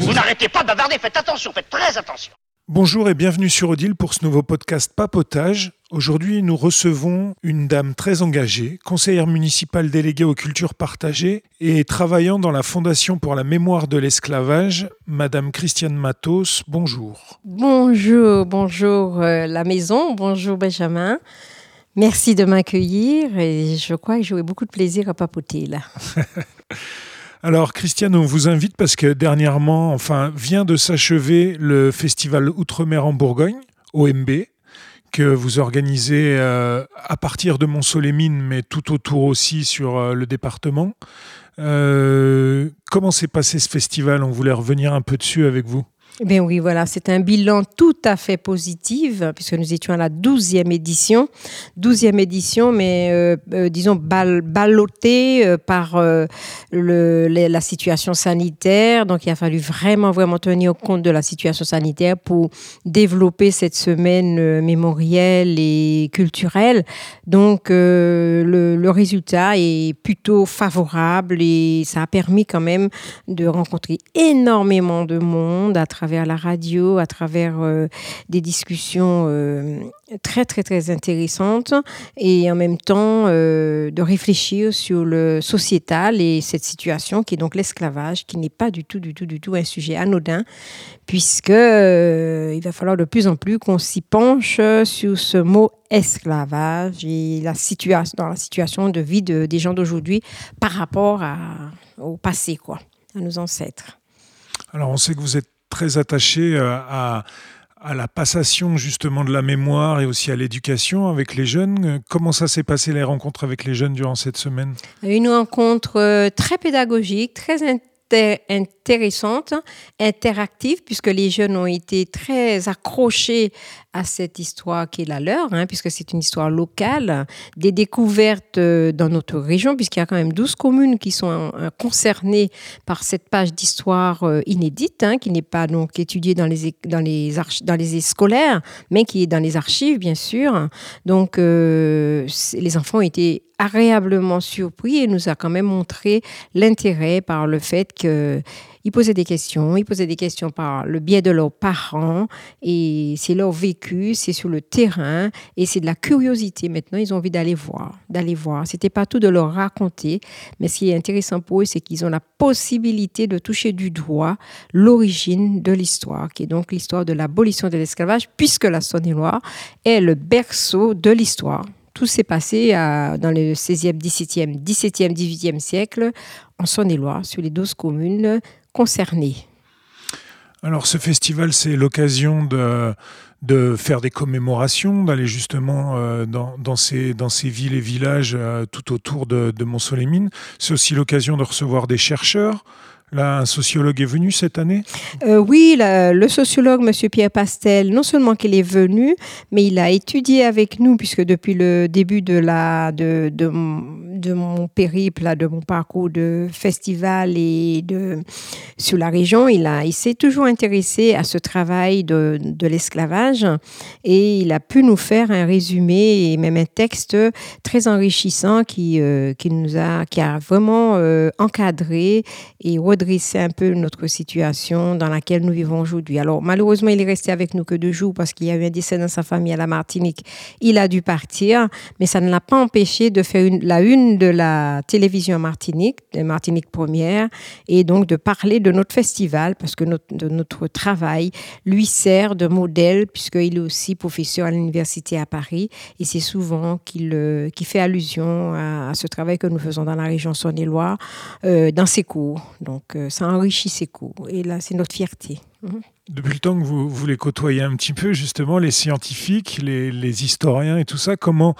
Vous n'arrêtez pas de bavarder, faites attention, faites très attention. Bonjour et bienvenue sur Odile pour ce nouveau podcast Papotage. Aujourd'hui, nous recevons une dame très engagée, conseillère municipale déléguée aux cultures partagées et travaillant dans la Fondation pour la mémoire de l'esclavage, Madame Christiane Matos. Bonjour. Bonjour, bonjour euh, la maison, bonjour Benjamin. Merci de m'accueillir et je crois que j'aurai beaucoup de plaisir à papoter là. Alors, Christiane, on vous invite parce que dernièrement, enfin, vient de s'achever le festival Outre-mer en Bourgogne, OMB, que vous organisez euh, à partir de Mont-Solémine, mais tout autour aussi sur euh, le département. Euh, comment s'est passé ce festival? On voulait revenir un peu dessus avec vous. Bien oui, voilà, c'est un bilan tout à fait positif, puisque nous étions à la 12e édition. 12e édition, mais euh, euh, disons bal ballottée euh, par la situation sanitaire. Donc il a fallu vraiment, vraiment tenir compte de la situation sanitaire pour développer cette semaine mémorielle et culturelle. Donc le, le résultat est plutôt favorable et ça a permis quand même de rencontrer énormément de monde à travers travers la radio, à travers euh, des discussions euh, très très très intéressantes et en même temps euh, de réfléchir sur le sociétal et cette situation qui est donc l'esclavage, qui n'est pas du tout du tout du tout un sujet anodin, puisque il va falloir de plus en plus qu'on s'y penche sur ce mot esclavage et la situation dans la situation de vie de, des gens d'aujourd'hui par rapport à, au passé quoi, à nos ancêtres. Alors on sait que vous êtes très attaché euh, à, à la passation justement de la mémoire et aussi à l'éducation avec les jeunes. Comment ça s'est passé les rencontres avec les jeunes durant cette semaine? Une rencontre euh, très pédagogique, très intéressante, interactive, puisque les jeunes ont été très accrochés à cette histoire qui est la leur, hein, puisque c'est une histoire locale, des découvertes euh, dans notre région, puisqu'il y a quand même 12 communes qui sont euh, concernées par cette page d'histoire euh, inédite, hein, qui n'est pas donc étudiée dans les, dans, les dans les scolaires, mais qui est dans les archives, bien sûr. Donc, les enfants ont été agréablement surpris et nous a quand même montré l'intérêt par le fait ils posaient des questions, ils posaient des questions par le biais de leurs parents, et c'est leur vécu, c'est sur le terrain, et c'est de la curiosité. Maintenant, ils ont envie d'aller voir, d'aller voir. C'était pas tout de leur raconter, mais ce qui est intéressant pour eux, c'est qu'ils ont la possibilité de toucher du doigt l'origine de l'histoire, qui est donc l'histoire de l'abolition de l'esclavage, puisque la Saône-et-Loire est le berceau de l'histoire. Tout s'est passé dans le 16e, 17e, 17e, 18e siècle en Saône-et-Loire, sur les 12 communes concernés. Alors ce festival, c'est l'occasion de, faire des commémorations, d'aller justement euh, dans, dans, ces, dans ces villes et villages euh, tout autour de, de Mont-Solémine. C'est aussi l'occasion de recevoir des chercheurs. Là, un sociologue est venu cette année euh, Oui, le sociologue, M. Pierre Pastel, non seulement qu'il est venu, mais il a étudié avec nous, puisque depuis le début de, la, de, de, mon périple, de mon parcours de festival et de, sur la région, il, il s'est toujours intéressé à ce travail de, de l'esclavage et il a pu nous faire un résumé et même un texte très enrichissant qui, euh, qui, nous a, qui a vraiment euh, encadré et redressé un peu notre situation dans laquelle nous vivons aujourd'hui. Alors malheureusement, il est resté avec nous que deux jours parce qu'il y a eu un décès dans sa famille à la Martinique. Il a dû partir, mais ça ne l'a pas empêché de faire la une de la télévision Martinique, de Martinique Première, et donc de parler de notre festival, parce que notre travail lui sert de modèle, puisqu'il est aussi professeur à l'université à Paris, et c'est souvent qu'il euh, fait allusion à, ce travail que nous faisons dans la région Saône-et-Loire, euh, dans ses cours. Donc euh, ça enrichit ses cours, et là c'est notre fierté. Mhm. Depuis le temps que vous, les côtoyez un petit peu, justement, les scientifiques, les, les historiens et tout ça, comment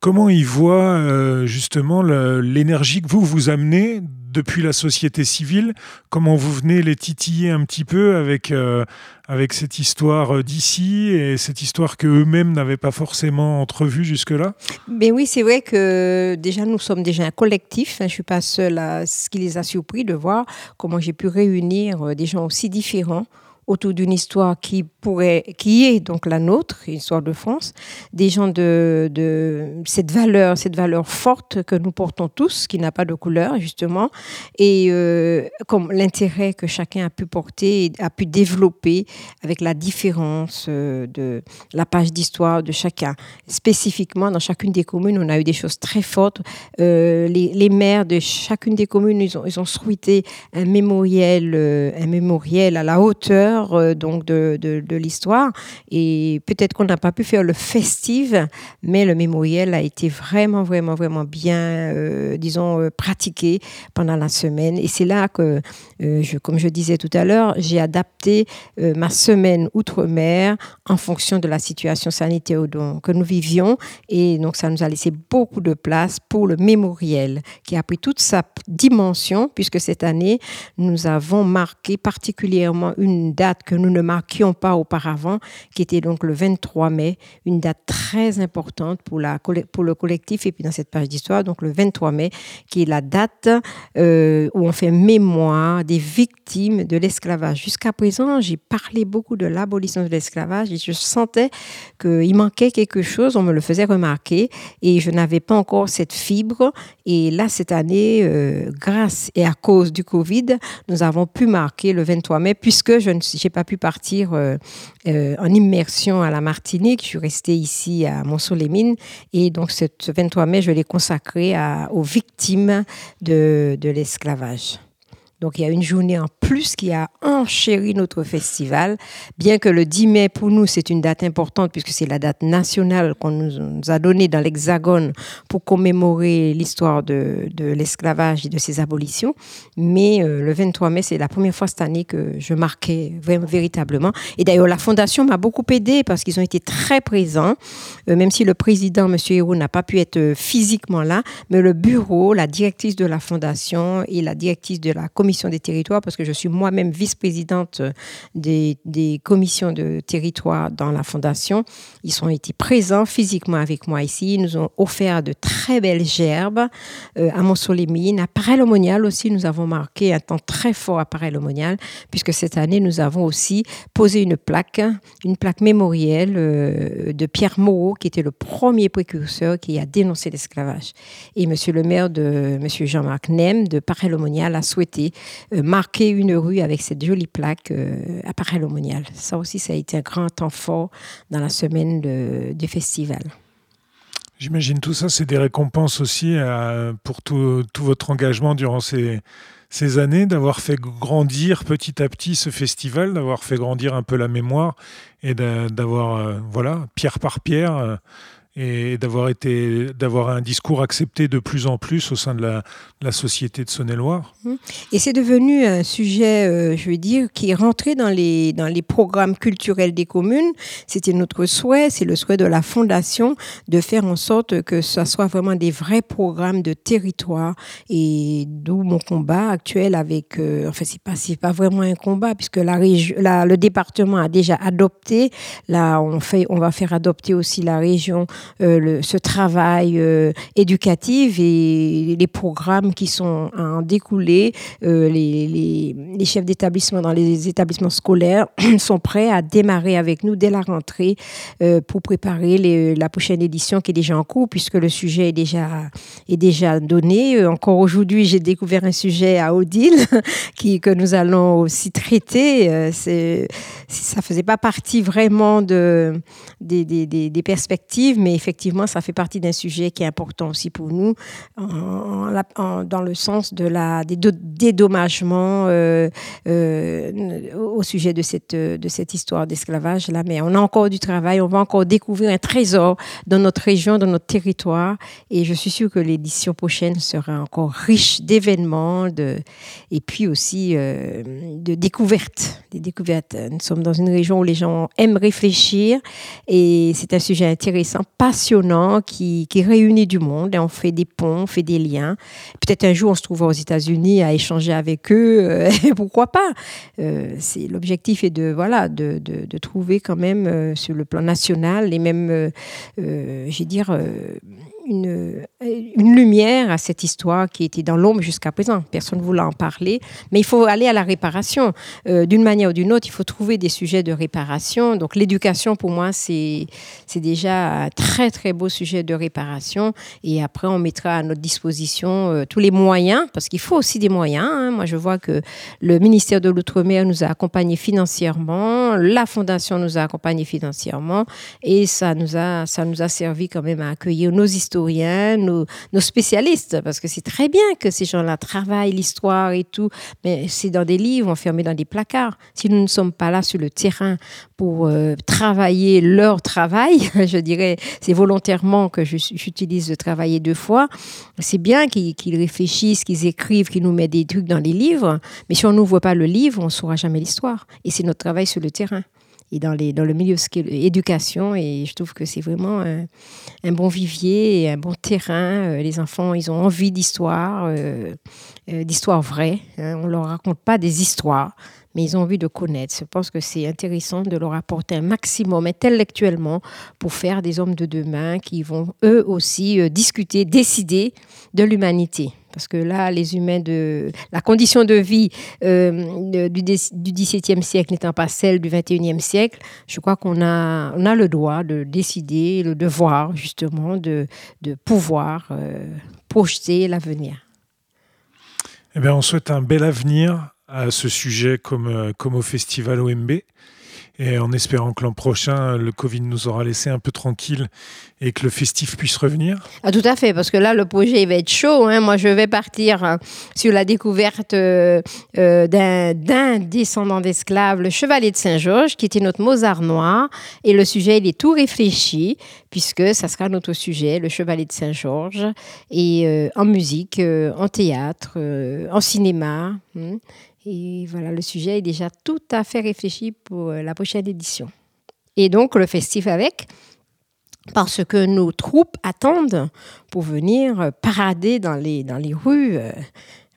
Comment ils voient euh, justement l'énergie que vous vous amenez depuis la société civile Comment vous venez les titiller un petit peu avec, euh, avec cette histoire euh, d'ici et cette histoire qu'eux-mêmes n'avaient pas forcément entrevue jusque-là? Ben oui, c'est vrai que déjà nous sommes déjà un collectif. Hein. je ne suis pas seule à ce qui les a surpris de voir comment j'ai pu réunir des gens aussi différents autour d'une histoire qui pourrait, qui est donc la nôtre, l'histoire de France, des gens de, cette valeur, cette valeur forte que nous portons tous, qui n'a pas de couleur justement, et euh, comme l'intérêt que chacun a pu porter, a pu développer avec la différence euh, de la page d'histoire de chacun. Spécifiquement, dans chacune des communes, on a eu des choses très fortes. Euh, les, les, maires de chacune des communes, ils ont, ils ont souhaité un mémoriel, un mémoriel à la hauteur donc de, de, l'histoire. Et peut-être qu'on n'a pas pu faire le festive, mais le mémoriel a été vraiment, vraiment, vraiment bien, disons, pratiqué pendant la semaine. Et c'est là que, je, comme je disais tout à l'heure, j'ai adapté ma semaine outre-mer en fonction de la situation sanitaire que nous vivions. Et donc, ça nous a laissé beaucoup de place pour le mémoriel, qui a pris toute sa dimension, puisque cette année, nous avons marqué particulièrement une date que nous ne marquions pas auparavant, qui était donc le 23 mai, une date très importante pour le collectif et puis dans cette page d'histoire, donc le 23 mai, qui est la date euh, où on fait mémoire des victimes de l'esclavage. Jusqu'à présent, j'ai parlé beaucoup de l'abolition de l'esclavage et je sentais qu'il manquait quelque chose, on me le faisait remarquer et je n'avais pas encore cette fibre. Et là, cette année, euh, grâce et à cause du Covid, nous avons pu marquer le 23 mai puisque je n'ai pas pu partir euh, euh, en immersion à la Martinique. Je suis restée ici à Montceau-les-Mines et donc ce 23 mai, je l'ai consacré aux victimes de l'esclavage. Donc il y a une journée en plus qui a enchéri notre festival, bien que le 10 mai pour nous c'est une date importante puisque c'est la date nationale qu'on nous, a donnée dans l'Hexagone pour commémorer l'histoire de, de l'esclavage et de ses abolitions. Mais euh, le 23 mai c'est la première fois cette année que je marquais vraiment, véritablement. Et d'ailleurs la fondation m'a beaucoup aidé parce qu'ils ont été très présents, euh, même si le président M. Hérault n'a pas pu être euh, physiquement là, mais le bureau, la directrice de la fondation et la directrice de la commission des territoires, parce que je suis moi-même vice-présidente euh, des, des, commissions de territoire dans la fondation. Ils ont été présents physiquement avec moi ici. Ils nous ont offert de très belles gerbes euh, à Montsolémine. À Paray-le-Monial aussi, nous avons marqué un temps très fort à Paray-le-Monial, puisque cette année, nous avons aussi posé une plaque, une plaque mémorielle euh, de Pierre Moreau, qui était le premier précurseur qui a dénoncé l'esclavage. Et monsieur le maire de monsieur Jean-Marc Nem de Paray-le-Monial a souhaité euh, marquer une rue avec cette jolie plaque euh, à Paray-le-Monial. Ça aussi, ça a été un grand temps fort dans la semaine du festival. J'imagine tout ça, c'est des récompenses aussi euh, pour tout, votre engagement durant ces années, d'avoir fait grandir petit à petit ce festival, d'avoir fait grandir un peu la mémoire et d'avoir, voilà, pierre par pierre, et d'avoir été d'avoir un discours accepté de plus en plus au sein de la, société de Saône-et-Loire. Et c'est devenu un sujet, euh, je veux dire, qui est rentré dans les dans les programmes culturels des communes. C'était notre souhait, c'est le souhait de la fondation de faire en sorte que ce soit vraiment des vrais programmes de territoire et d'où mon combat actuel avec euh, enfin c'est pas c'est pas vraiment un combat puisque la région le département a déjà adopté là on fait on va faire adopter aussi la région le, ce travail euh, éducatif et les programmes qui sont à en découler. Euh, les, chefs d'établissement dans les établissements scolaires sont prêts à démarrer avec nous dès la rentrée pour préparer la prochaine édition qui est déjà en cours puisque le sujet est déjà, est déjà donné. Encore aujourd'hui, j'ai découvert un sujet à Odile que nous allons aussi traiter. Ça faisait pas partie vraiment de, des, des, des perspectives, mais effectivement, ça fait partie d'un sujet qui est important aussi pour nous, dans le sens de la, des dédommagements euh, euh, au sujet de cette, de cette histoire d'esclavage. Là, mais on a encore du travail, on va encore découvrir un trésor dans notre région, dans notre territoire. Et je suis sûre que l'édition prochaine sera encore riche d'événements de, et puis aussi euh, de découvertes. Des découvertes. Nous sommes dans une région où les gens aiment réfléchir et c'est un sujet intéressant, passionnant, qui, qui réunit du monde. On fait des ponts, on fait des liens. Peut-être un jour on se trouvera aux États-Unis à échanger avec eux. Euh, pourquoi pas euh, L'objectif est de, voilà, de, de, trouver quand même euh, sur le plan national les mêmes, je vais dire, une, une lumière à cette histoire qui était dans l'ombre jusqu'à présent. Personne ne voulait en parler, mais il faut aller à la réparation. Euh, d'une manière ou d'une autre, il faut trouver des sujets de réparation. Donc l'éducation, pour moi, c'est déjà un très, très beau sujet de réparation. Et après, on mettra à notre disposition euh, tous les moyens, parce qu'il faut aussi des moyens. Hein. Moi, je vois que le ministère de l'Outre-mer nous a accompagnés financièrement, la Fondation nous a accompagnés financièrement, et ça nous a, ça nous a servi quand même à accueillir nos nos, spécialistes, parce que c'est très bien que ces gens-là travaillent l'histoire et tout, mais c'est dans des livres enfermés dans des placards. Si nous ne sommes pas là sur le terrain pour euh, travailler leur travail, je dirais, c'est volontairement que j'utilise de travailler deux fois, c'est bien qu'ils réfléchissent, qu'ils écrivent, qu'ils nous mettent des trucs dans les livres, mais si on n'ouvre pas le livre, on ne saura jamais l'histoire. Et c'est notre travail sur le terrain et dans, le milieu éducation. Et je trouve que c'est vraiment un, bon vivier et un bon terrain. Euh, les enfants, ils ont envie d'histoire, euh, euh, d'histoire vraie. Hein. On ne leur raconte pas des histoires, mais ils ont envie de connaître. Je pense que c'est intéressant de leur apporter un maximum intellectuellement pour faire des hommes de demain qui vont eux aussi discuter, décider de l'humanité. Parce que là, les humains de la condition de vie euh, du, XVIIe siècle n'étant pas celle du XXIe siècle, je crois qu'on a, on a le droit de décider, le devoir justement de, de pouvoir euh, projeter l'avenir. Eh bien, on souhaite un bel avenir à ce sujet comme, euh, au festival OMB et en espérant que l'an prochain, le Covid nous aura laissé un peu tranquille et que le festif puisse revenir ah, Tout à fait, parce que là, le projet va être chaud. Hein. Moi, je vais partir euh, sur la découverte euh, euh, d'un descendant d'esclaves, le chevalier de Saint-Georges, qui était notre Mozart noir. Et le sujet, il est tout réfléchi, puisque ça sera notre sujet, le chevalier de Saint-Georges, et en musique, en théâtre, en cinéma. Hein. Et voilà, le sujet est déjà tout à fait réfléchi pour euh, la prochaine édition. Et donc, le festif avec, parce que nos troupes attendent pour venir parader dans les, dans les rues.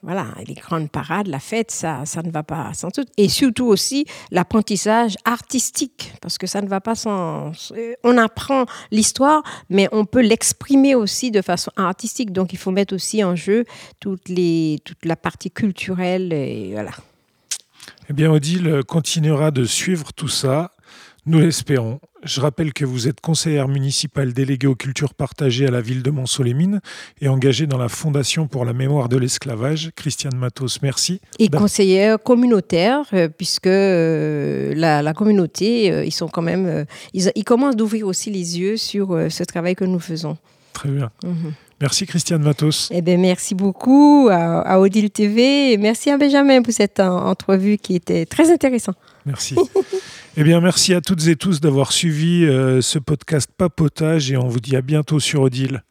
Voilà, les grandes parades, la fête, ça, ça ne va pas sans tout. Et surtout aussi l'apprentissage artistique, parce que ça ne va pas sans. On apprend l'histoire, mais on peut l'exprimer aussi de façon artistique. Donc il faut mettre aussi en jeu toutes les, toute la partie culturelle. Et voilà. Eh bien, Odile continuera de suivre tout ça nous l'espérons. Je rappelle que vous êtes conseillère municipale déléguée aux cultures partagées à la ville de Mont-Solémine et engagée dans la Fondation pour la mémoire de l'esclavage. Christiane Matos, merci. Et conseillère communautaire, euh, puisque euh, la, communauté, euh, ils sont quand même, ils, commencent d'ouvrir aussi les yeux sur ce travail que nous faisons. Très bien. Mhm. Merci Christiane Matos. Eh bien, merci beaucoup à, à, Odile TV et merci à Benjamin pour cette entrevue qui était très intéressante. Merci. eh bien, merci à toutes et tous d'avoir suivi euh, ce podcast Papotage et on vous dit à bientôt sur Odile.